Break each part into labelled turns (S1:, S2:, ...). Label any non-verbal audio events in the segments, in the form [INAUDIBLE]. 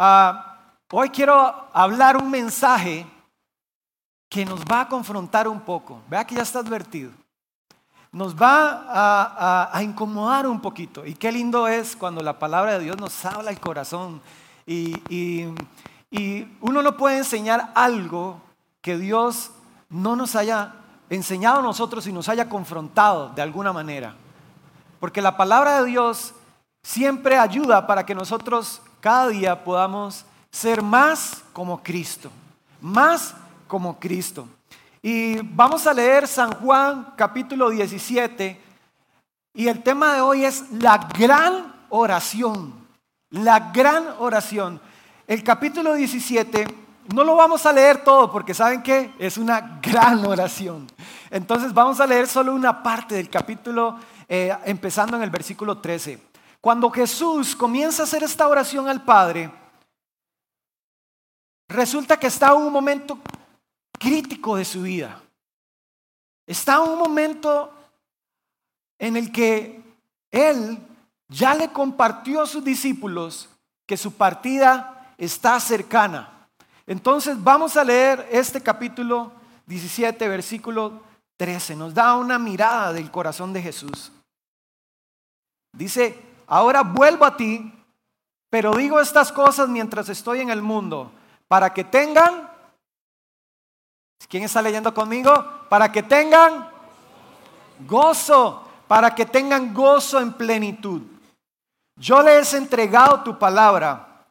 S1: Ah, hoy quiero hablar un mensaje que nos va a confrontar un poco. Vea que ya está advertido. Nos va a, incomodar un poquito. Y qué lindo es cuando la palabra de Dios nos habla el corazón. Y, y uno no puede enseñar algo que Dios no nos haya enseñado a nosotros y nos haya confrontado de alguna manera. Porque la palabra de Dios siempre ayuda para que nosotros cada día podamos ser más como Cristo, más como Cristo. Y vamos a leer San Juan capítulo 17 y el tema de hoy es la gran oración, la gran oración. El capítulo 17 no lo vamos a leer todo porque saben que es una gran oración. Entonces vamos a leer solo una parte del capítulo eh, empezando en el versículo 13. Cuando Jesús comienza a hacer esta oración al Padre, resulta que está en un momento crítico de su vida. Está en un momento en el que Él ya le compartió a sus discípulos que su partida está cercana. Entonces vamos a leer este capítulo 17, versículo 13. Nos da una mirada del corazón de Jesús. Dice, ahora vuelvo a ti, pero digo estas cosas mientras estoy en el mundo, para que tengan, ¿quién está leyendo conmigo? Para que tengan gozo, para que tengan gozo en plenitud. Yo les he entregado tu palabra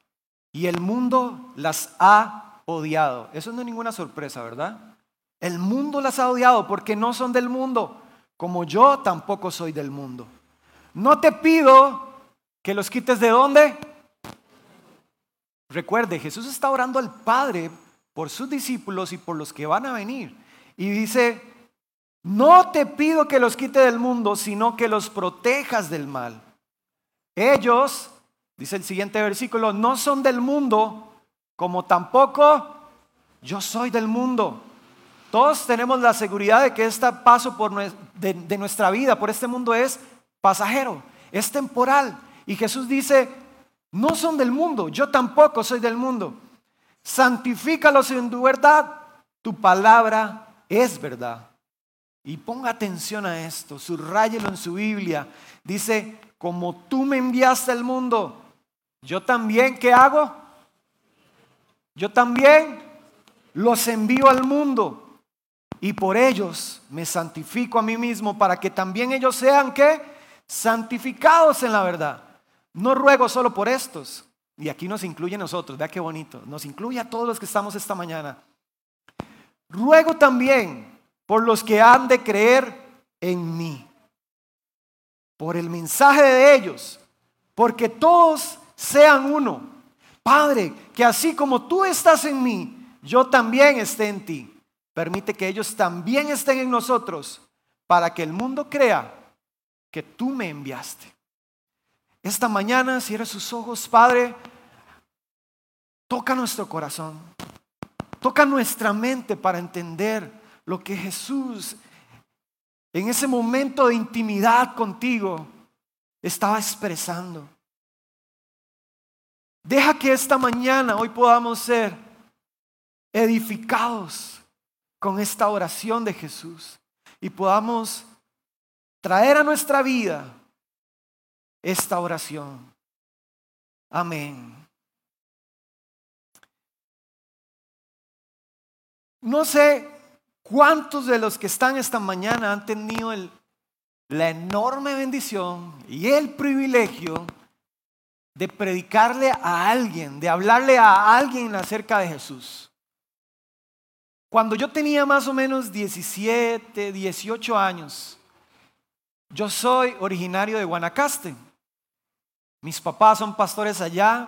S1: y el mundo las ha odiado. Eso no es ninguna sorpresa, ¿verdad? El mundo las ha odiado porque no son del mundo, como yo tampoco soy del mundo. No te pido que los quites de dónde. Recuerde, Jesús está orando al Padre por sus discípulos y por los que van a venir. Y dice, no te pido que los quite del mundo, sino que los protejas del mal. Ellos, dice el siguiente versículo, no son del mundo, como tampoco yo soy del mundo. Todos tenemos la seguridad de que este paso por de nuestra vida por este mundo es pasajero, es temporal. Y Jesús dice, no son del mundo, yo tampoco soy del mundo. Santifícalos en tu verdad, tu palabra es verdad. Y ponga atención a esto, subrayelo en su Biblia. Dice, como tú me enviaste al mundo, yo también, ¿qué hago? Yo también los envío al mundo y por ellos me santifico a mí mismo para que también ellos sean, ¿qué? Santificados en la verdad. No ruego solo por estos, y aquí nos incluye a nosotros, vea qué bonito, nos incluye a todos los que estamos esta mañana. Ruego también por los que han de creer en mí, por el mensaje de ellos, porque todos sean uno. Padre, que así como tú estás en mí, yo también esté en ti. Permite que ellos también estén en nosotros, para que el mundo crea que tú me enviaste. Esta mañana, cierra sus ojos, Padre, toca nuestro corazón, toca nuestra mente para entender lo que Jesús en ese momento de intimidad contigo estaba expresando. Deja que esta mañana, hoy podamos ser edificados con esta oración de Jesús y podamos traer a nuestra vida esta oración. Amén. No sé cuántos de los que están esta mañana han tenido la enorme bendición y el privilegio de predicarle a alguien, de hablarle a alguien acerca de Jesús. Cuando yo tenía más o menos 17, 18 años, yo soy originario de Guanacaste. Mis papás son pastores allá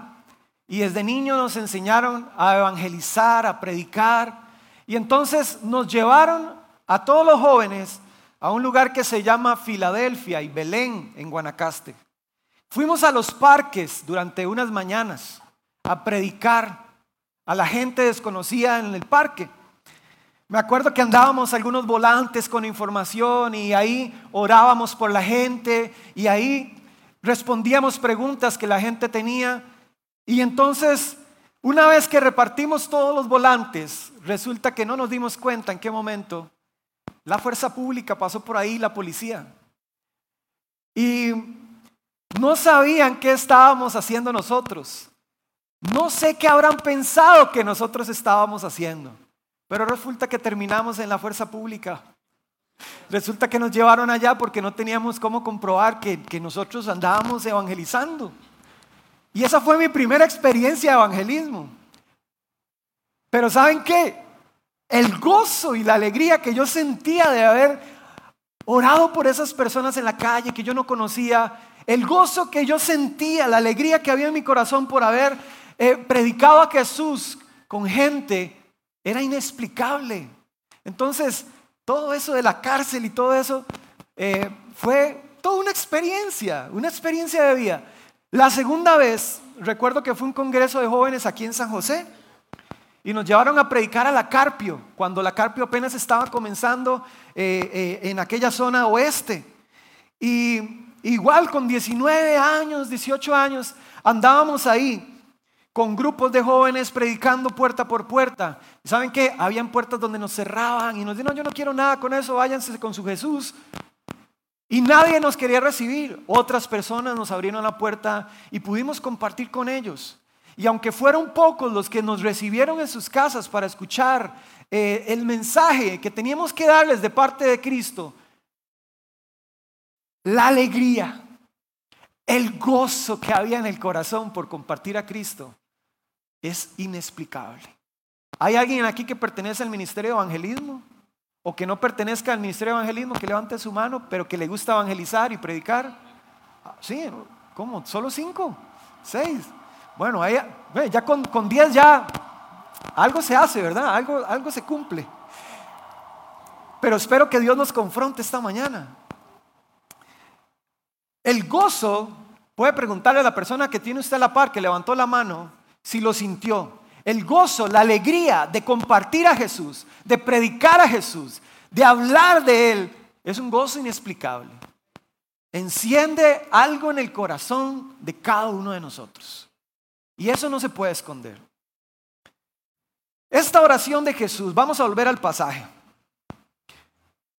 S1: y desde niño nos enseñaron a evangelizar, a predicar. Y entonces nos llevaron a todos los jóvenes a un lugar que se llama Filadelfia y Belén en Guanacaste. Fuimos a los parques durante unas mañanas a predicar a la gente desconocida en el parque. Me acuerdo que andábamos algunos volantes con información y ahí orábamos por la gente y ahí respondíamos preguntas que la gente tenía y entonces Una vez que repartimos todos los volantes, resulta que no nos dimos cuenta en qué momento la fuerza pública pasó por ahí, la policía. Y no sabían qué estábamos haciendo nosotros. No sé qué habrán pensado que nosotros estábamos haciendo, pero resulta que terminamos en la fuerza pública. Resulta que nos llevaron allá porque no teníamos cómo comprobar que, que nosotros andábamos evangelizando. Y esa fue mi primera experiencia de evangelismo. Pero ¿saben qué? El gozo y la alegría que yo sentía de haber orado por esas personas en la calle que yo no conocía, el gozo que yo sentía, la alegría que había en mi corazón por haber eh, predicado a Jesús con gente, era inexplicable. Entonces, todo eso de la cárcel y todo eso eh, fue toda una experiencia, una experiencia de vida. La segunda vez, recuerdo que fue un congreso de jóvenes aquí en San José y nos llevaron a predicar a la Carpio, cuando la Carpio apenas estaba comenzando eh, eh, en aquella zona oeste. Y igual con 19 años, 18 años, andábamos ahí con grupos de jóvenes predicando puerta por puerta. ¿Saben qué? Habían puertas donde nos cerraban y nos dijeron, no, yo no quiero nada con eso, váyanse con su Jesús. Y nadie nos quería recibir. Otras personas nos abrieron la puerta y pudimos compartir con ellos. Y aunque fueron pocos los que nos recibieron en sus casas para escuchar eh, el mensaje que teníamos que darles de parte de Cristo, la alegría, el gozo que había en el corazón por compartir a Cristo es inexplicable. ¿Hay alguien aquí que pertenece al ministerio de evangelismo? o que no pertenezca al ministerio de evangelismo, que levante su mano, pero que le gusta evangelizar y predicar. Ah, sí, ¿cómo? ¿Solo cinco? ¿Seis? Bueno, ya con, con diez ya algo se hace, ¿verdad? Algo, algo se cumple. Pero espero que Dios nos confronte esta mañana. El gozo, puede preguntarle a la persona que tiene usted a la par, que levantó la mano, si lo sintió el gozo, la alegría de compartir a Jesús, de predicar a Jesús, de hablar de Él, es un gozo inexplicable. Enciende algo en el corazón de cada uno de nosotros. Y eso no se puede esconder. Esta oración de Jesús, vamos a volver al pasaje.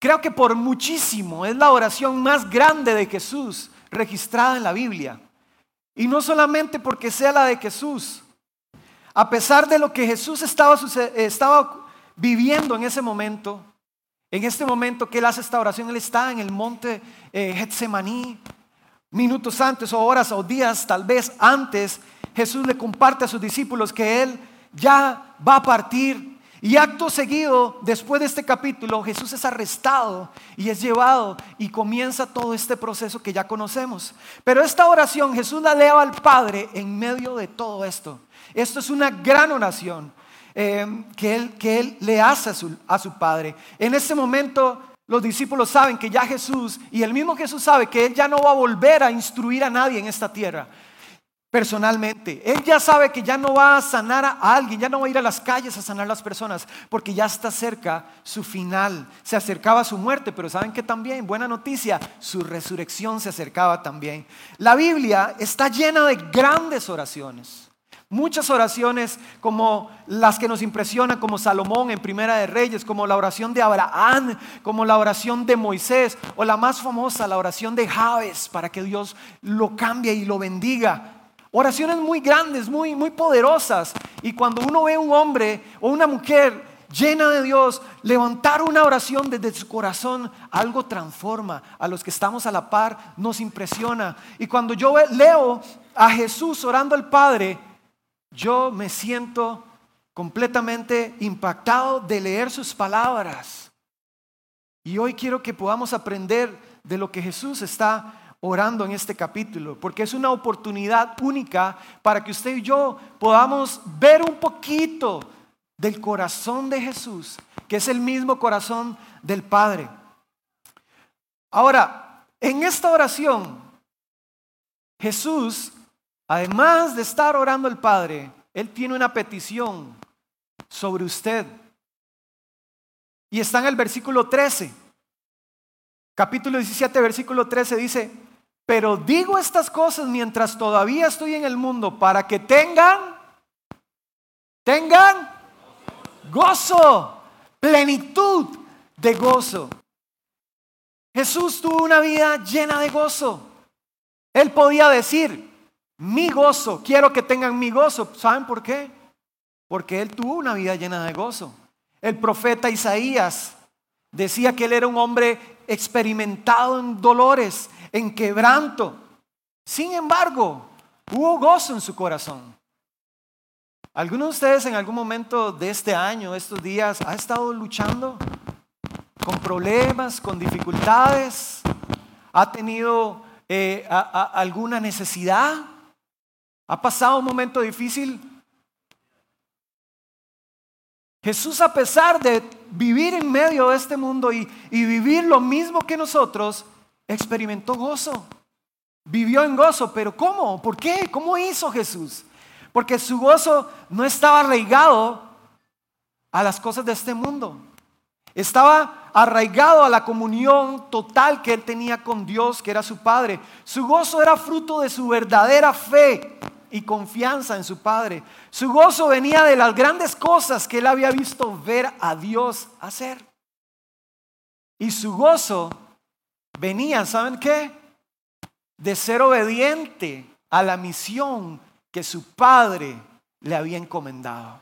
S1: Creo que por muchísimo es la oración más grande de Jesús registrada en la Biblia. Y no solamente porque sea la de Jesús, a pesar de lo que Jesús estaba, viviendo en ese momento, en este momento que Él hace esta oración, Él está en el monte eh, Getsemaní, minutos antes o horas o días tal vez antes, Jesús le comparte a sus discípulos que Él ya va a partir. Y acto seguido, después de este capítulo, Jesús es arrestado y es llevado y comienza todo este proceso que ya conocemos. Pero esta oración Jesús la lea al Padre en medio de todo esto. Esto es una gran oración eh, que, él, que él le hace a su, a su Padre. En este momento los discípulos saben que ya Jesús, y el mismo Jesús sabe que Él ya no va a volver a instruir a nadie en esta tierra personalmente. Él ya sabe que ya no va a sanar a alguien, ya no va a ir a las calles a sanar a las personas, porque ya está cerca su final. Se acercaba su muerte, pero saben que también, buena noticia, su resurrección se acercaba también. La Biblia está llena de grandes oraciones. Muchas oraciones como las que nos impresionan, como Salomón en Primera de Reyes, como la oración de Abraham, como la oración de Moisés, o la más famosa, la oración de Javes, para que Dios lo cambie y lo bendiga. Oraciones muy grandes, muy, muy poderosas. Y cuando uno ve a un hombre o una mujer llena de Dios, levantar una oración desde su corazón, algo transforma. A los que estamos a la par nos impresiona. Y cuando yo leo a Jesús orando al Padre, yo me siento completamente impactado de leer sus palabras. Y hoy quiero que podamos aprender de lo que Jesús está orando en este capítulo, porque es una oportunidad única para que usted y yo podamos ver un poquito del corazón de Jesús, que es el mismo corazón del Padre. Ahora, en esta oración, Jesús Además de estar orando al Padre, Él tiene una petición sobre usted. Y está en el versículo 13. Capítulo 17, versículo 13 dice, pero digo estas cosas mientras todavía estoy en el mundo para que tengan tengan gozo, plenitud de gozo. Jesús tuvo una vida llena de gozo. Él podía decir, mi gozo, quiero que tengan mi gozo. ¿Saben por qué? Porque él tuvo una vida llena de gozo. El profeta Isaías decía que él era un hombre experimentado en dolores, en quebranto. Sin embargo, hubo gozo en su corazón. ¿Alguno de ustedes en algún momento de este año, estos días, ha estado luchando con problemas, con dificultades? ¿Ha tenido eh, alguna necesidad? ¿Ha pasado un momento difícil? Jesús, a pesar de vivir en medio de este mundo y, y vivir lo mismo que nosotros, experimentó gozo. Vivió en gozo, pero ¿cómo? ¿Por qué? ¿Cómo hizo Jesús? Porque su gozo no estaba arraigado a las cosas de este mundo. Estaba arraigado a la comunión total que él tenía con Dios, que era su Padre. Su gozo era fruto de su verdadera fe y confianza en su Padre. Su gozo venía de las grandes cosas que él había visto ver a Dios hacer. Y su gozo venía, ¿saben qué? De ser obediente a la misión que su padre le había encomendado.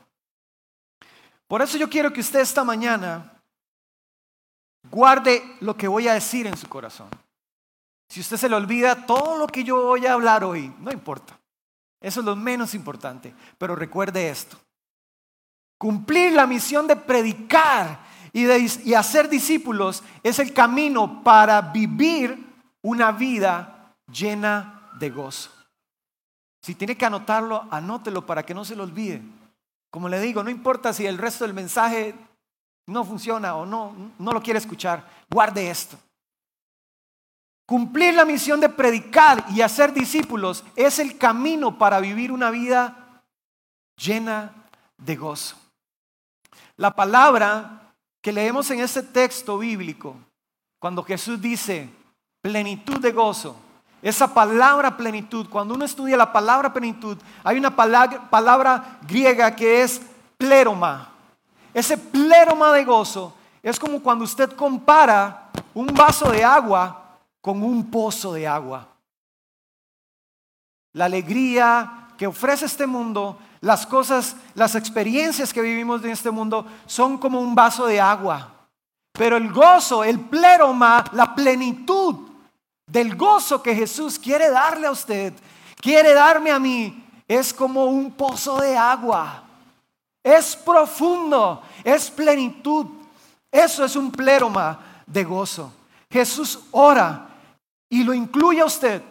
S1: Por eso yo quiero que usted esta mañana guarde lo que voy a decir en su corazón. Si usted se le olvida todo lo que yo voy a hablar hoy, no importa. Eso es lo menos importante. Pero recuerde esto. Cumplir la misión de predicar y, hacer discípulos es el camino para vivir una vida llena de gozo. Si tiene que anotarlo, anótelo para que no se lo olvide. Como le digo, no importa si el resto del mensaje no funciona o no, no lo quiere escuchar, guarde esto. Cumplir la misión de predicar y hacer discípulos es el camino para vivir una vida llena de gozo. La palabra que leemos en este texto bíblico, cuando Jesús dice plenitud de gozo, esa palabra plenitud, cuando uno estudia la palabra plenitud, hay una palabra, griega que es pleroma. Ese pleroma de gozo es como cuando usted compara un vaso de agua con un pozo de agua. La alegría que ofrece este mundo, las cosas, las experiencias que vivimos en este mundo son como un vaso de agua. Pero el gozo, el pleroma, la plenitud del gozo que Jesús quiere darle a usted, quiere darme a mí, es como un pozo de agua. Es profundo, es plenitud. Eso es un pleroma de gozo. Jesús ora y lo incluye a usted.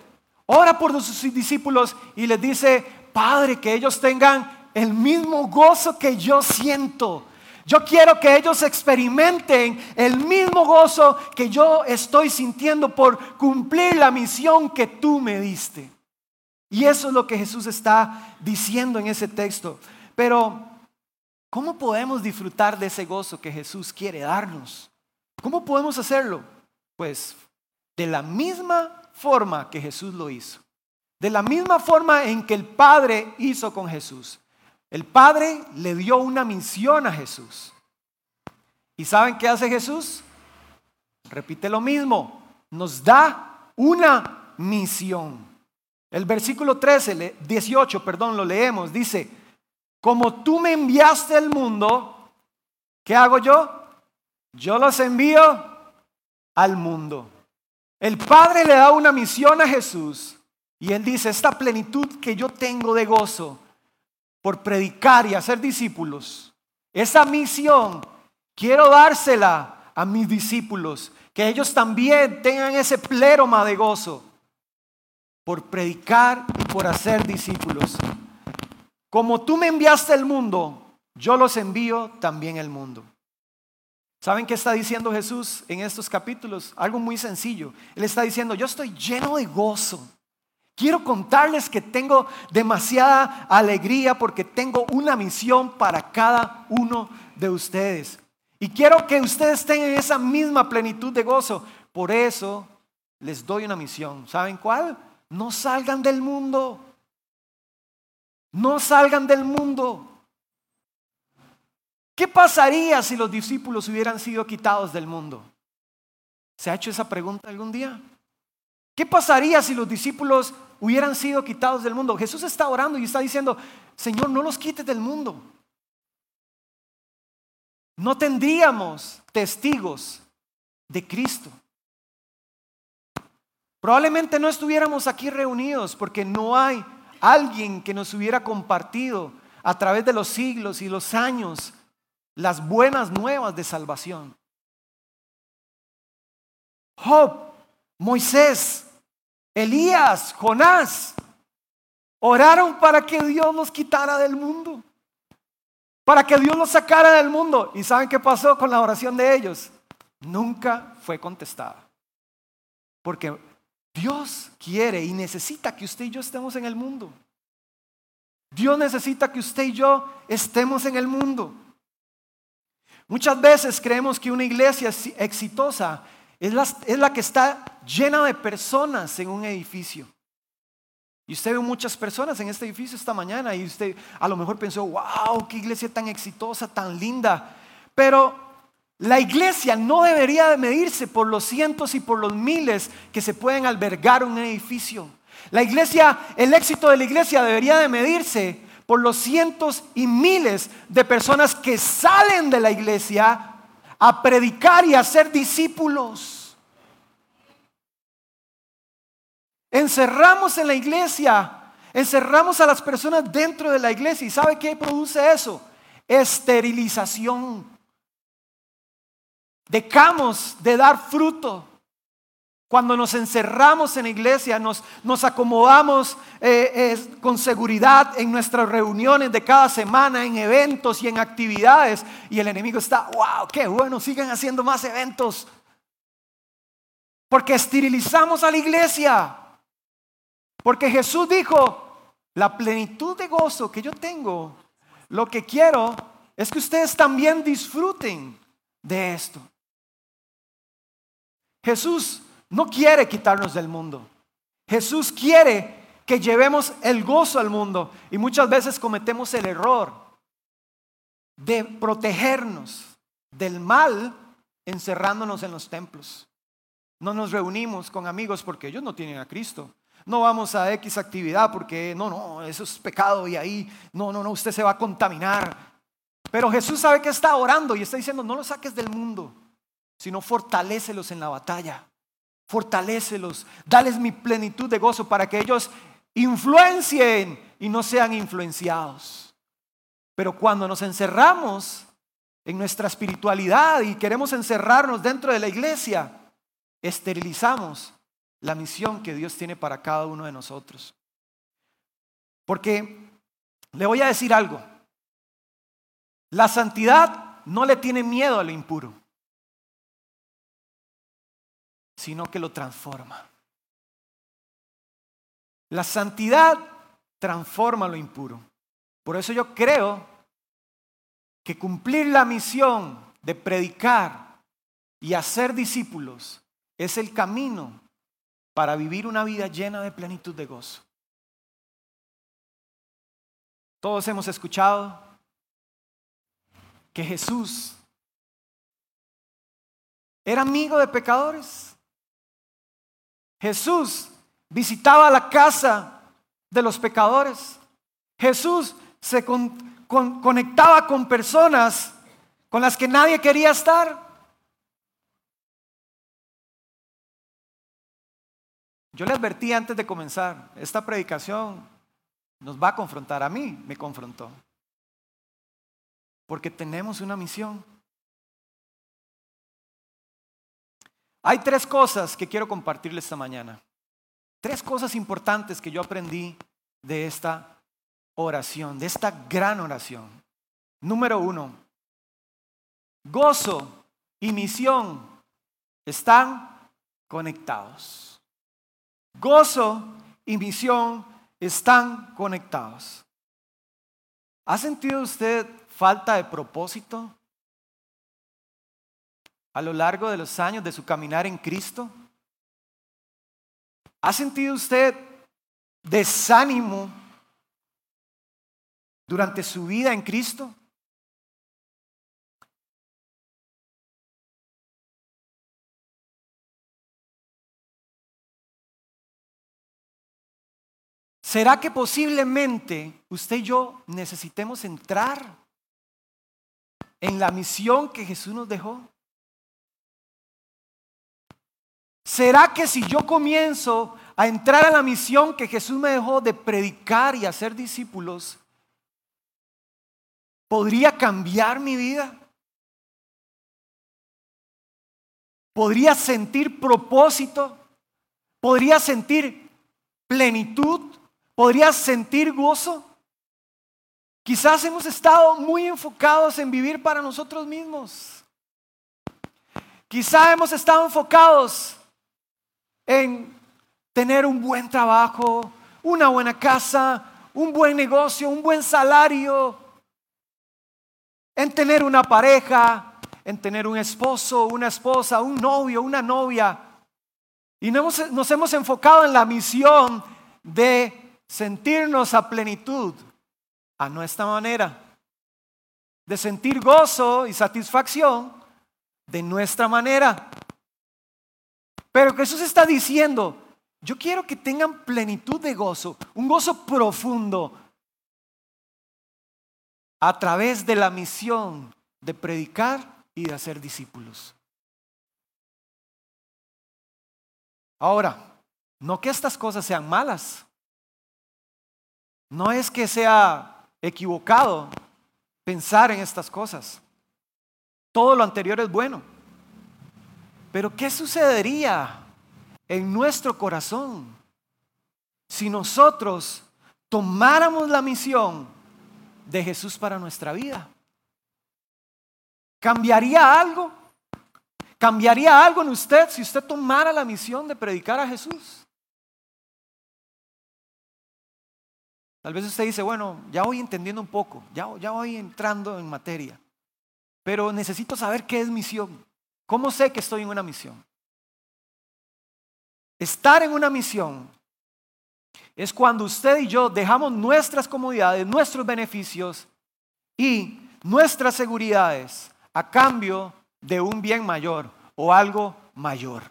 S1: Ora por sus discípulos y les dice, Padre, que ellos tengan el mismo gozo que yo siento. Yo quiero que ellos experimenten el mismo gozo que yo estoy sintiendo por cumplir la misión que tú me diste. Y eso es lo que Jesús está diciendo en ese texto. Pero, ¿cómo podemos disfrutar de ese gozo que Jesús quiere darnos? ¿Cómo podemos hacerlo? Pues de la misma forma que Jesús lo hizo. De la misma forma en que el Padre hizo con Jesús. El Padre le dio una misión a Jesús. ¿Y saben qué hace Jesús? Repite lo mismo. Nos da una misión. El versículo 13, 18, perdón, lo leemos. Dice, como tú me enviaste al mundo, ¿qué hago yo? Yo los envío al mundo. El Padre le da una misión a Jesús y él dice, esta plenitud que yo tengo de gozo, por predicar y hacer discípulos, esa misión quiero dársela a mis discípulos, que ellos también tengan ese pleroma de gozo por predicar y por hacer discípulos. Como tú me enviaste al mundo, yo los envío también al mundo. ¿Saben qué está diciendo Jesús en estos capítulos? Algo muy sencillo. Él está diciendo, yo estoy lleno de gozo Quiero contarles que tengo demasiada alegría porque tengo una misión para cada uno de ustedes. Y quiero que ustedes tengan esa misma plenitud de gozo. Por eso les doy una misión. ¿Saben cuál? No salgan del mundo. No salgan del mundo. ¿Qué pasaría si los discípulos hubieran sido quitados del mundo? ¿Se ha hecho esa pregunta algún día? ¿Qué pasaría si los discípulos hubieran sido quitados del mundo? Jesús está orando y está diciendo, Señor, no los quites del mundo. No tendríamos testigos de Cristo. Probablemente no estuviéramos aquí reunidos porque no hay alguien que nos hubiera compartido a través de los siglos y los años las buenas nuevas de salvación. Job, Moisés, Elías, Jonás, oraron para que Dios los quitara del mundo, para que Dios los sacara del mundo. ¿Y saben qué pasó con la oración de ellos? Nunca fue contestada. Porque Dios quiere y necesita que usted y yo estemos en el mundo. Dios necesita que usted y yo estemos en el mundo. Muchas veces creemos que una iglesia exitosa es la, que está llena de personas en un edificio. Y usted ve muchas personas en este edificio esta mañana y usted a lo mejor pensó, wow, qué iglesia tan exitosa, tan linda. Pero la iglesia no debería de medirse por los cientos y por los miles que se pueden albergar un edificio. La iglesia, el éxito de la iglesia debería de medirse por los cientos y miles de personas que salen de la iglesia a predicar y a ser discípulos. Encerramos en la iglesia, encerramos a las personas dentro de la iglesia y ¿sabe qué produce eso? Esterilización. Dejamos de dar fruto. Cuando nos encerramos en la iglesia, nos, nos acomodamos eh, con seguridad en nuestras reuniones de cada semana, en eventos y en actividades. Y el enemigo está, wow, qué bueno, sigan haciendo más eventos. Porque esterilizamos a la iglesia. Porque Jesús dijo, la plenitud de gozo que yo tengo, lo que quiero es que ustedes también disfruten de esto. Jesús no quiere quitarnos del mundo. Jesús quiere que llevemos el gozo al mundo y muchas veces cometemos el error de protegernos del mal encerrándonos en los templos. No nos reunimos con amigos porque ellos no tienen a Cristo. No vamos a X actividad porque no, no, eso es pecado y ahí, no, no, no, usted se va a contaminar. Pero Jesús sabe que está orando y está diciendo, no los saques del mundo, sino fortalécelos en la batalla fortalécelos, dales mi plenitud de gozo para que ellos influencien y no sean influenciados. Pero cuando nos encerramos en nuestra espiritualidad y queremos encerrarnos dentro de la iglesia, esterilizamos la misión que Dios tiene para cada uno de nosotros. Porque le voy a decir algo, la santidad no le tiene miedo a lo impuro sino que lo transforma. La santidad transforma lo impuro. Por eso yo creo que cumplir la misión de predicar y hacer discípulos es el camino para vivir una vida llena de plenitud de gozo. Todos hemos escuchado que Jesús era amigo de pecadores. Jesús visitaba la casa de los pecadores. Jesús se conectaba con personas con las que nadie quería estar. Yo le advertí antes de comenzar, esta predicación nos va a confrontar, a mí me confrontó, porque tenemos una misión. Hay tres cosas que quiero compartirles esta mañana. Tres cosas importantes que yo aprendí de esta oración, de esta gran oración. Número uno, gozo y misión están conectados. Gozo y misión están conectados. ¿Ha sentido usted falta de propósito? a lo largo de los años de su caminar en Cristo? ¿Ha sentido usted desánimo durante su vida en Cristo? ¿Será que posiblemente usted y yo necesitemos entrar en la misión que Jesús nos dejó? ¿Será que si yo comienzo a entrar a la misión que Jesús me dejó de predicar y hacer discípulos, podría cambiar mi vida? ¿Podría sentir propósito? ¿Podría sentir plenitud? ¿Podría sentir gozo? Quizás hemos estado muy enfocados en vivir para nosotros mismos. Quizás hemos estado enfocados en tener un buen trabajo, una buena casa, un buen negocio, un buen salario, en tener una pareja, en tener un esposo, una esposa, un novio, una novia. Y nos, nos hemos enfocado en la misión de sentirnos a plenitud a nuestra manera, de sentir gozo y satisfacción de nuestra manera. Pero Jesús está diciendo, yo quiero que tengan plenitud de gozo, un gozo profundo, a través de la misión de predicar y de hacer discípulos. Ahora, no que estas cosas sean malas. No es que sea equivocado pensar en estas cosas. Todo lo anterior es bueno. Pero ¿qué sucedería en nuestro corazón si nosotros tomáramos la misión de Jesús para nuestra vida? ¿Cambiaría algo? ¿Cambiaría algo en usted si usted tomara la misión de predicar a Jesús? Tal vez usted dice, bueno, ya voy entendiendo un poco, ya, ya voy entrando en materia, pero necesito saber qué es misión. ¿Cómo sé que estoy en una misión? Estar en una misión es cuando usted y yo dejamos nuestras comodidades, nuestros beneficios y nuestras seguridades a cambio de un bien mayor o algo mayor.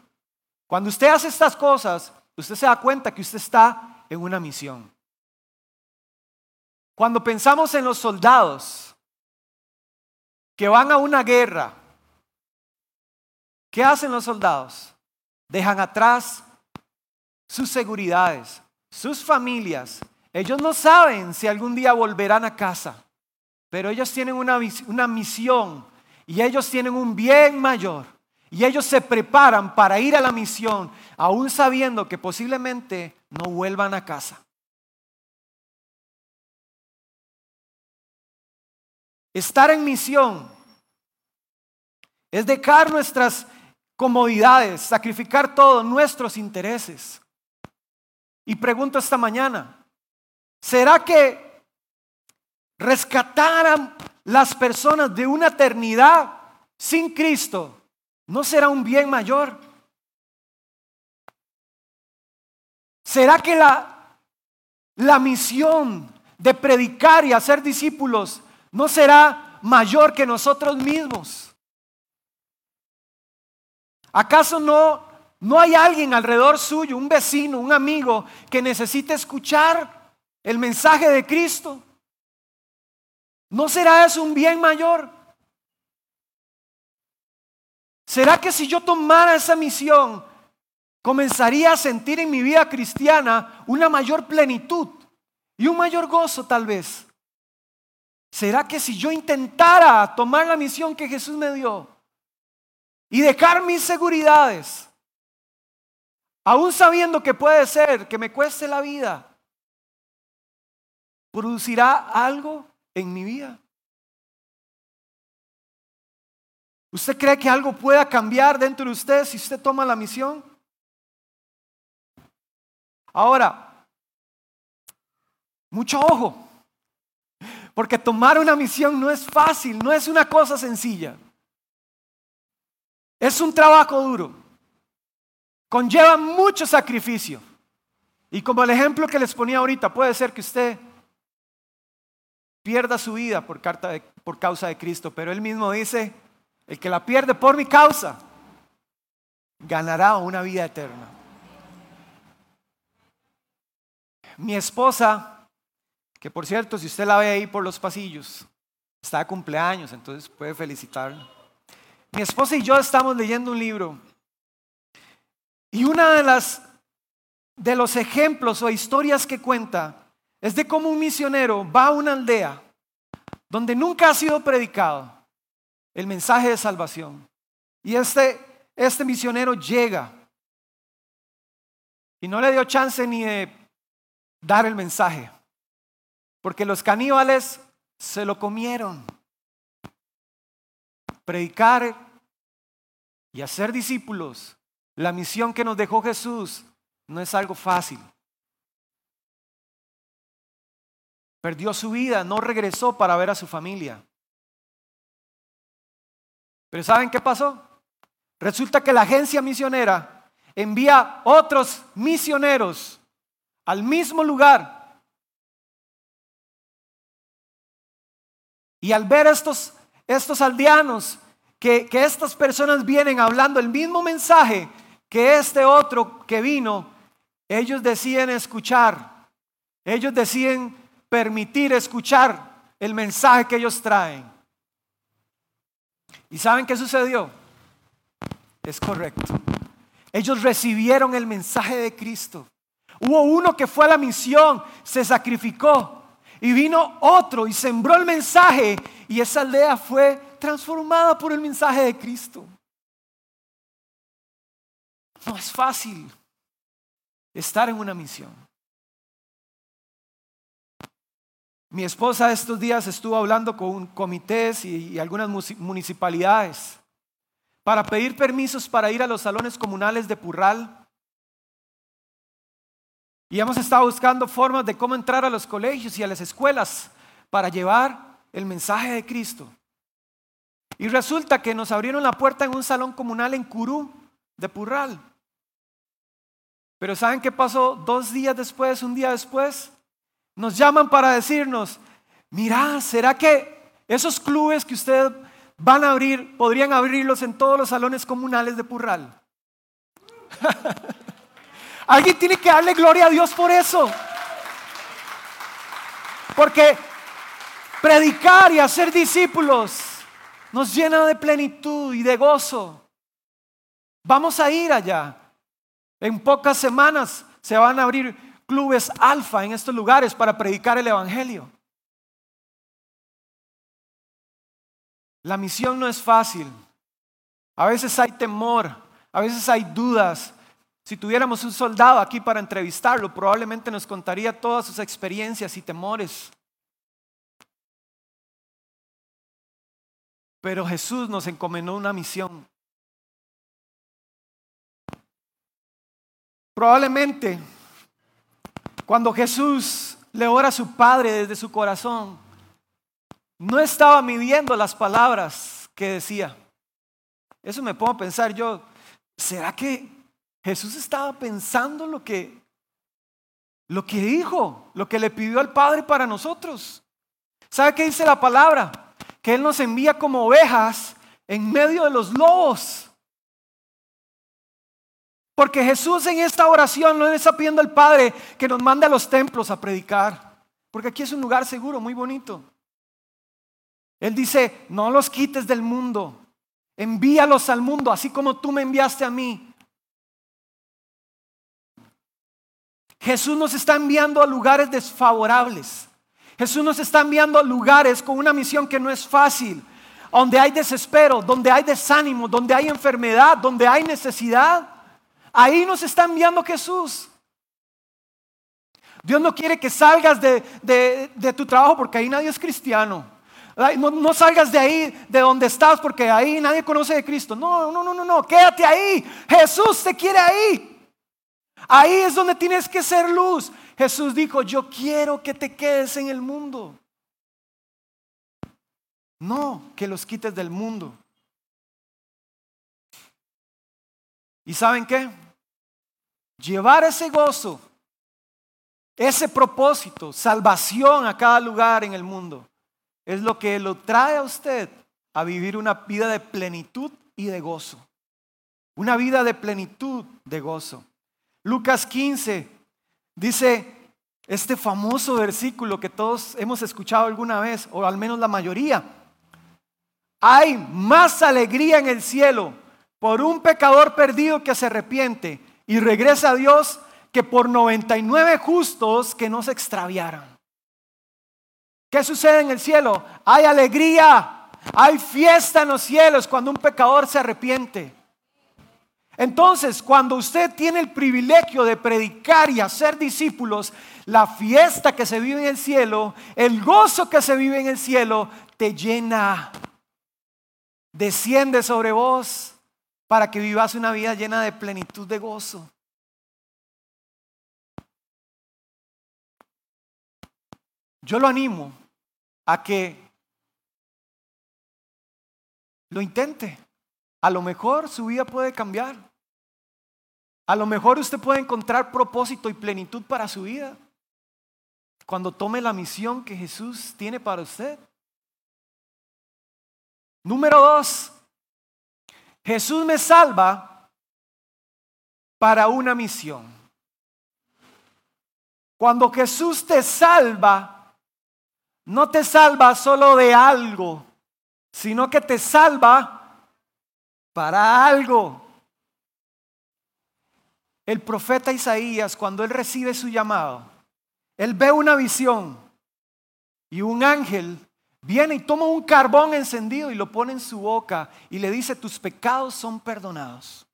S1: Cuando usted hace estas cosas, usted se da cuenta que usted está en una misión. Cuando pensamos en los soldados que van a una guerra, ¿qué hacen los soldados? Dejan atrás sus seguridades, sus familias. Ellos no saben si algún día volverán a casa, pero ellos tienen una, una misión y ellos tienen un bien mayor. Y ellos se preparan para ir a la misión, aún sabiendo que posiblemente no vuelvan a casa. Estar en misión es dejar nuestras comodidades, sacrificar todos nuestros intereses. Y pregunto esta mañana, ¿será que rescatar a las personas de una eternidad sin Cristo no será un bien mayor? ¿Será que la, la misión de predicar y hacer discípulos no será mayor que nosotros mismos? ¿Acaso no, no hay alguien alrededor suyo, un vecino, un amigo, que necesite escuchar el mensaje de Cristo? ¿No será eso un bien mayor? ¿Será que si yo tomara esa misión, comenzaría a sentir en mi vida cristiana una mayor plenitud y un mayor gozo tal vez? ¿Será que si yo intentara tomar la misión que Jesús me dio y dejar mis seguridades, aún sabiendo que puede ser que me cueste la vida, producirá algo en mi vida? ¿Usted cree que algo pueda cambiar dentro de usted si usted toma la misión? Ahora, mucho ojo. Porque tomar una misión no es fácil, no es una cosa sencilla. Es un trabajo duro. Conlleva mucho sacrificio. Y como el ejemplo que les ponía ahorita, puede ser que usted pierda su vida por, por causa de Cristo, pero él mismo dice, el que la pierde por mi causa, ganará una vida eterna. Mi esposa, que por cierto, si usted la ve ahí por los pasillos, está de cumpleaños, entonces puede felicitarla. Mi esposa y yo estamos leyendo un libro y una de las de los ejemplos o historias que cuenta es de cómo un misionero va a una aldea donde nunca ha sido predicado el mensaje de salvación. Y este, este misionero llega y no le dio chance ni de dar el mensaje, porque los caníbales se lo comieron. Predicar y hacer discípulos, la misión que nos dejó Jesús, no es algo fácil. Perdió su vida, no regresó para ver a su familia. Pero ¿saben qué pasó? Resulta que la agencia misionera envía otros misioneros al mismo lugar. Y al ver estos, estos aldeanos, que, estas personas vienen hablando el mismo mensaje que este otro que vino, ellos deciden escuchar, ellos deciden permitir escuchar el mensaje que ellos traen. ¿Y saben qué sucedió? Es correcto. Ellos recibieron el mensaje de Cristo. Hubo uno que fue a la misión, se sacrificó y vino otro y sembró el mensaje y esa aldea fue transformada por el mensaje de Cristo. No es fácil estar en una misión. Mi esposa estos días estuvo hablando con comités y, algunas municipalidades para pedir permisos para ir a los salones comunales de Purral. Y hemos estado buscando formas de cómo entrar a los colegios y a las escuelas para llevar el mensaje de Cristo. Y resulta que nos abrieron la puerta en un salón comunal en Curú de Purral. Pero ¿saben qué pasó dos días después, un día después? Nos llaman para decirnos, mira, ¿será que esos clubes que ustedes van a abrir, podrían abrirlos en todos los salones comunales de Purral? [LAUGHS] Alguien tiene que darle gloria a Dios por eso. Porque predicar y hacer discípulos nos llena de plenitud y de gozo. Vamos a ir allá. En pocas semanas se van a abrir clubes alfa en estos lugares para predicar el Evangelio. La misión no es fácil. A veces hay temor, a veces hay dudas. Si tuviéramos un soldado aquí para entrevistarlo, probablemente nos contaría todas sus experiencias y temores. Pero Jesús nos encomendó una misión. Probablemente cuando Jesús le ora a su Padre desde su corazón, no estaba midiendo las palabras que decía. Eso me pongo a pensar yo, ¿será que Jesús estaba pensando lo que lo que dijo, lo que le pidió al Padre para nosotros? ¿Sabe qué dice la palabra? Que Él nos envía como ovejas en medio de los lobos. Porque Jesús en esta oración no le está pidiendo al Padre que nos mande a los templos a predicar. Porque aquí es un lugar seguro, muy bonito. Él dice, no los quites del mundo, envíalos al mundo, así como tú me enviaste a mí. Jesús nos está enviando a lugares desfavorables. Jesús nos está enviando a lugares con una misión que no es fácil, donde hay desespero, donde hay desánimo, donde hay enfermedad, donde hay necesidad. Ahí nos está enviando Jesús. Dios no quiere que salgas de, tu trabajo porque ahí nadie es cristiano. No, no, salgas de ahí, de donde estás, porque ahí nadie conoce de Cristo. No, no, no, no, no, quédate ahí. Jesús te quiere ahí. Ahí es donde tienes que ser luz. Jesús dijo, yo quiero que te quedes en el mundo. No que los quites del mundo. ¿Y saben qué? Llevar ese gozo, ese propósito, salvación a cada lugar en el mundo, es lo que lo trae a usted a vivir una vida de plenitud y de gozo. Una vida de plenitud, de gozo. Lucas 15 dice, este famoso versículo que todos hemos escuchado alguna vez, o al menos la mayoría. Hay más alegría en el cielo por un pecador perdido que se arrepiente y regresa a Dios que por 99 justos que no se extraviaran. ¿Qué sucede en el cielo? Hay alegría, hay fiesta en los cielos cuando un pecador se arrepiente. Entonces, cuando usted tiene el privilegio de predicar y hacer discípulos, la fiesta que se vive en el cielo, el gozo que se vive en el cielo, te llena, desciende sobre vos para que vivas una vida llena de plenitud de gozo. Yo lo animo a que lo intente. A lo mejor su vida puede cambiar. A lo mejor usted puede encontrar propósito y plenitud para su vida cuando tome la misión que Jesús tiene para usted. Número dos, Jesús me salva para una misión. Cuando Jesús te salva, no te salva solo de algo, sino que te salva para algo. El profeta Isaías, cuando él recibe su llamado, él ve una visión y un ángel viene y toma un carbón encendido y lo pone en su boca y le dice, tus pecados son perdonados.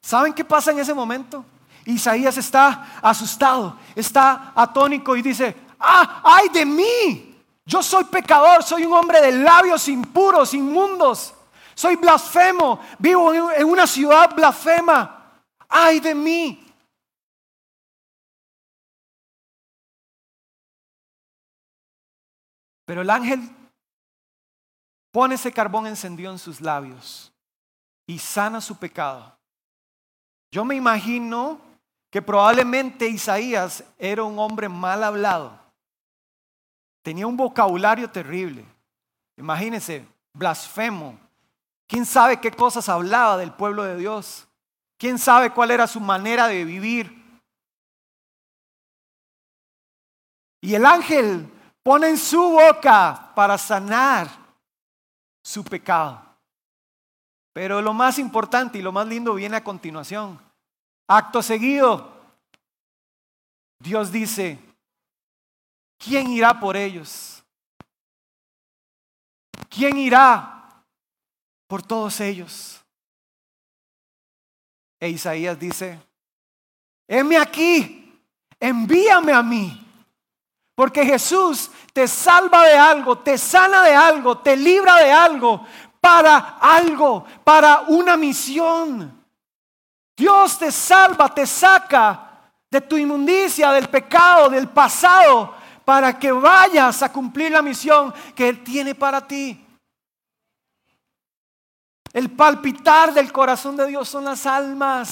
S1: ¿Saben qué pasa en ese momento? Isaías está asustado, está atónico y dice, ah, ay de mí, yo soy pecador, soy un hombre de labios impuros, inmundos, soy blasfemo, vivo en una ciudad blasfema, ay de mí. Pero el ángel pone ese carbón encendido en sus labios y sana su pecado. Yo me imagino que probablemente Isaías era un hombre mal hablado. Tenía un vocabulario terrible. Imagínense, blasfemo. ¿Quién sabe qué cosas hablaba del pueblo de Dios? ¿Quién sabe cuál era su manera de vivir? Y el ángel pone en su boca para sanar su pecado. Pero lo más importante y lo más lindo viene a continuación. Acto seguido, Dios dice, ¿quién irá por ellos? ¿Quién irá por todos ellos? E Isaías dice, heme aquí, envíame a mí. Porque Jesús te salva de algo, te sana de algo, te libra de algo, para algo, para una misión. Dios te salva, te saca de tu inmundicia, del pecado, del pasado, para que vayas a cumplir la misión que Él tiene para ti. El palpitar del corazón de Dios son las almas.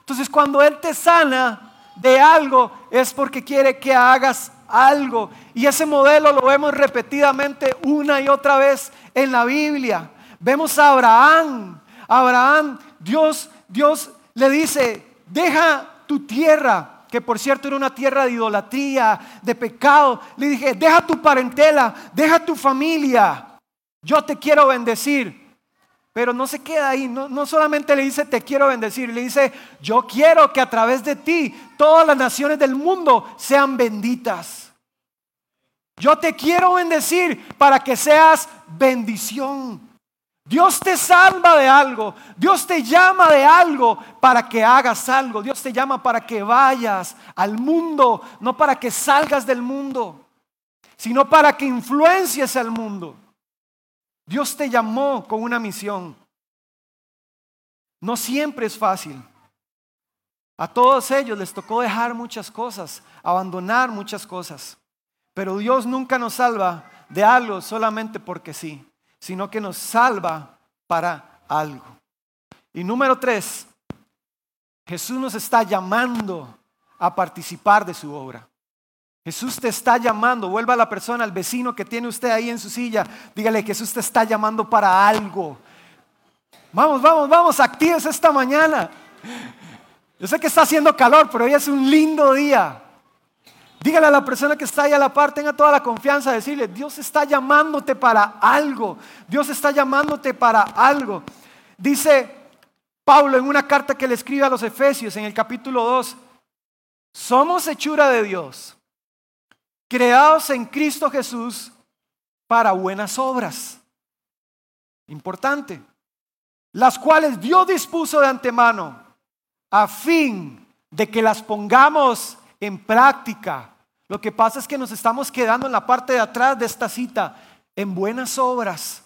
S1: Entonces cuando Él te sana de algo es porque quiere que hagas algo. Y ese modelo lo vemos repetidamente una y otra vez en la Biblia. Vemos a Abraham. Abraham, Dios, Dios le dice, deja tu tierra, que por cierto era una tierra de idolatría, de pecado. Le dije, deja tu parentela, deja tu familia. Yo te quiero bendecir. Pero no se queda ahí, no, no, solamente le dice te quiero bendecir, le dice yo quiero que a través de ti todas las naciones del mundo sean benditas. Yo te quiero bendecir para que seas bendición. Dios te salva de algo, Dios te llama de algo para que hagas algo, Dios te llama para que vayas al mundo, no para que salgas del mundo, sino para que influencies al mundo. Dios te llamó con una misión. No siempre es fácil. A todos ellos les tocó dejar muchas cosas, abandonar muchas cosas. Pero Dios nunca nos salva de algo solamente porque sí, sino que nos salva para algo. Y número tres, Jesús nos está llamando a participar de su obra. Jesús te está llamando, vuelva a la persona, al vecino que tiene usted ahí en su silla, dígale Jesús te está llamando para algo. Vamos, vamos, vamos, actives esta mañana. Yo sé que está haciendo calor, pero hoy es un lindo día. Dígale a la persona que está ahí a la par, tenga toda la confianza de decirle, Dios está llamándote para algo. Dios está llamándote para algo. Dice Pablo en una carta que le escribe a los Efesios en el capítulo 2, somos hechura de Dios, creados en Cristo Jesús para buenas obras. Importante. Las cuales Dios dispuso de antemano a fin de que las pongamos en práctica. Lo que pasa es que nos estamos quedando en la parte de atrás de esta cita, en buenas obras,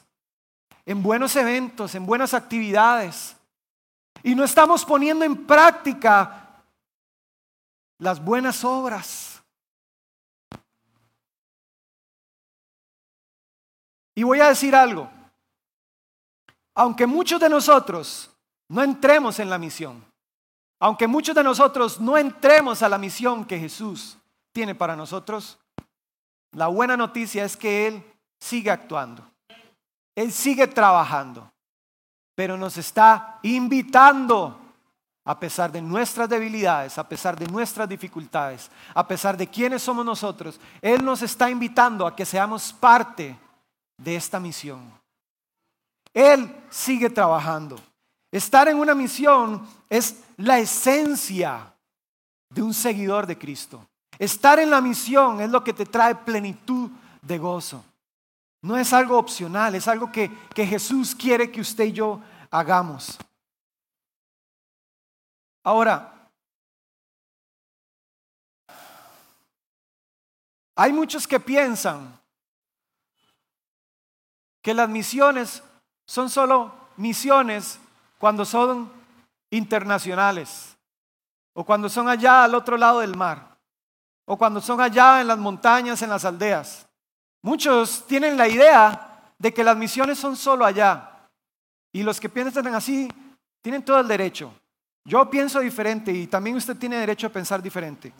S1: en buenos eventos, en buenas actividades. Y no estamos poniendo en práctica las buenas obras. Y voy a decir algo. Aunque muchos de nosotros no entremos en la misión, aunque muchos de nosotros no entremos a la misión que Jesús tiene para nosotros, la buena noticia es que Él sigue actuando. Él sigue trabajando, pero nos está invitando a pesar de nuestras debilidades, a pesar de nuestras dificultades, a pesar de quiénes somos nosotros. Él nos está invitando a que seamos parte de esta misión. Él sigue trabajando. Estar en una misión es la esencia de un seguidor de Cristo. Estar en la misión es lo que te trae plenitud de gozo. No es algo opcional, es algo que, que Jesús quiere que usted y yo hagamos. Ahora, hay muchos que piensan que las misiones son solo misiones cuando son internacionales, o cuando son allá al otro lado del mar, o cuando son allá en las montañas, en las aldeas. Muchos tienen la idea de que las misiones son solo allá, y los que piensan así tienen todo el derecho. Yo pienso diferente y también usted tiene derecho a pensar diferente.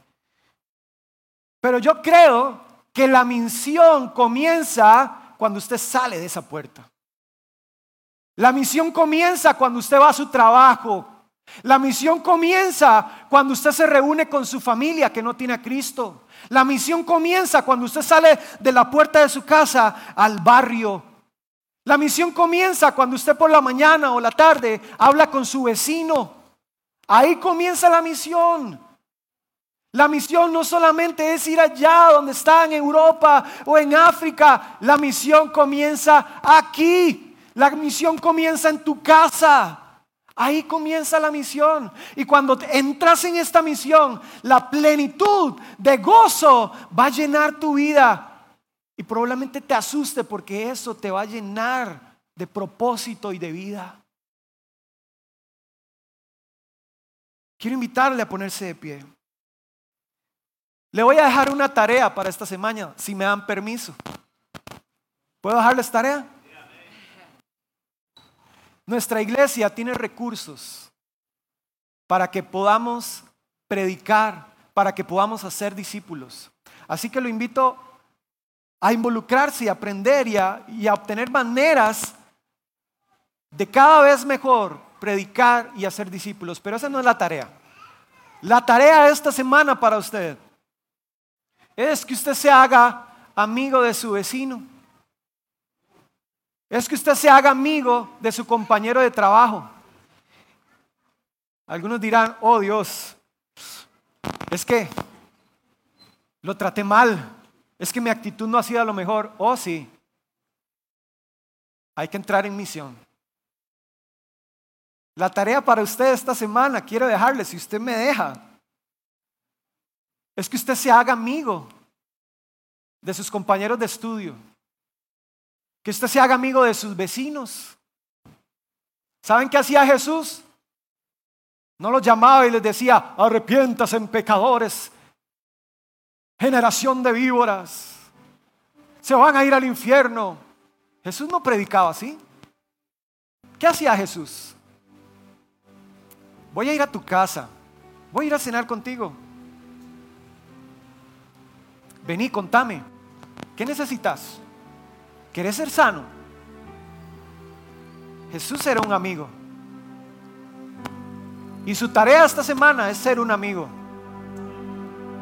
S1: Pero yo creo que la misión comienza cuando usted sale de esa puerta. La misión comienza cuando usted va a su trabajo. La misión comienza cuando usted se reúne con su familia que no tiene a Cristo. La misión comienza cuando usted sale de la puerta de su casa al barrio. La misión comienza cuando usted por la mañana o la tarde habla con su vecino. Ahí comienza la misión. La misión no solamente es ir allá donde está en Europa o en África. La misión comienza aquí. La misión comienza en tu casa. Ahí comienza la misión. Y cuando entras en esta misión, la plenitud de gozo va a llenar tu vida. Y probablemente te asuste porque eso te va a llenar de propósito y de vida. Quiero invitarle a ponerse de pie. Le voy a dejar una tarea para esta semana, si me dan permiso. ¿Puedo dejarles tarea? Nuestra iglesia tiene recursos para que podamos predicar, para que podamos hacer discípulos. Así que lo invito a involucrarse y aprender y a, y a obtener maneras de cada vez mejor predicar y hacer discípulos. Pero esa no es la tarea. La tarea de esta semana para usted es que usted se haga amigo de su vecino es que usted se haga amigo de su compañero de trabajo. Algunos dirán, oh Dios, es que lo traté mal, es que mi actitud no ha sido lo mejor. Oh sí, hay que entrar en misión. La tarea para usted esta semana, quiero dejarle, si usted me deja, es que usted se haga amigo de sus compañeros de estudio que usted se haga amigo de sus vecinos. ¿Saben qué hacía Jesús? No los llamaba y les decía, arrepiéntase en pecadores, generación de víboras, se van a ir al infierno. Jesús no predicaba así. ¿Qué hacía Jesús? Voy a ir a tu casa, voy a ir a cenar contigo. Vení, contame, ¿qué necesitas? ¿Quieres ser sano? Jesús era un amigo. Y su tarea esta semana es ser un amigo.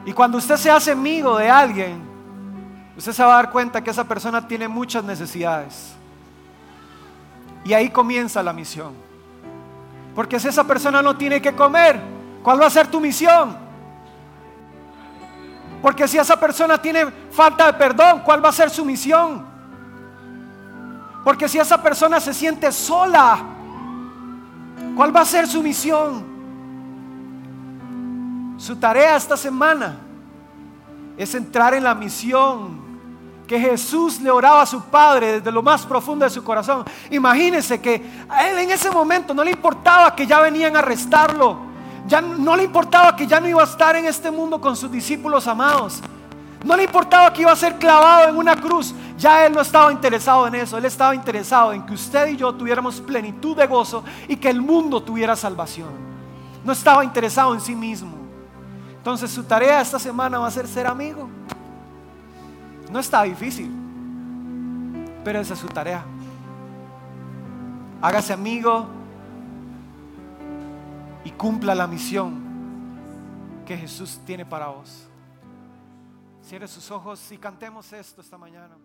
S1: Y cuando usted se hace amigo de alguien, usted se va a dar cuenta que esa persona tiene muchas necesidades. Y ahí comienza la misión. Porque si esa persona no tiene que comer, ¿cuál va a ser tu misión? Porque si esa persona tiene falta de perdón, ¿cuál va a ser su misión? Porque si esa persona se siente sola, ¿cuál va a ser su misión? Su tarea esta semana es entrar en la misión que Jesús le oraba a su Padre desde lo más profundo de su corazón. Imagínense que a él en ese momento no le importaba que ya venían a arrestarlo. Ya no le importaba que ya no iba a estar en este mundo con sus discípulos amados. No le importaba que iba a ser clavado en una cruz. Ya él no estaba interesado en eso. Él estaba interesado en que usted y yo tuviéramos plenitud de gozo y que el mundo tuviera salvación. No estaba interesado en sí mismo. Entonces su tarea esta semana va a ser ser amigo. No está difícil, pero esa es su tarea. Hágase amigo cumpla la misión que Jesús tiene para vos. Cierre sus ojos y cantemos esto esta mañana.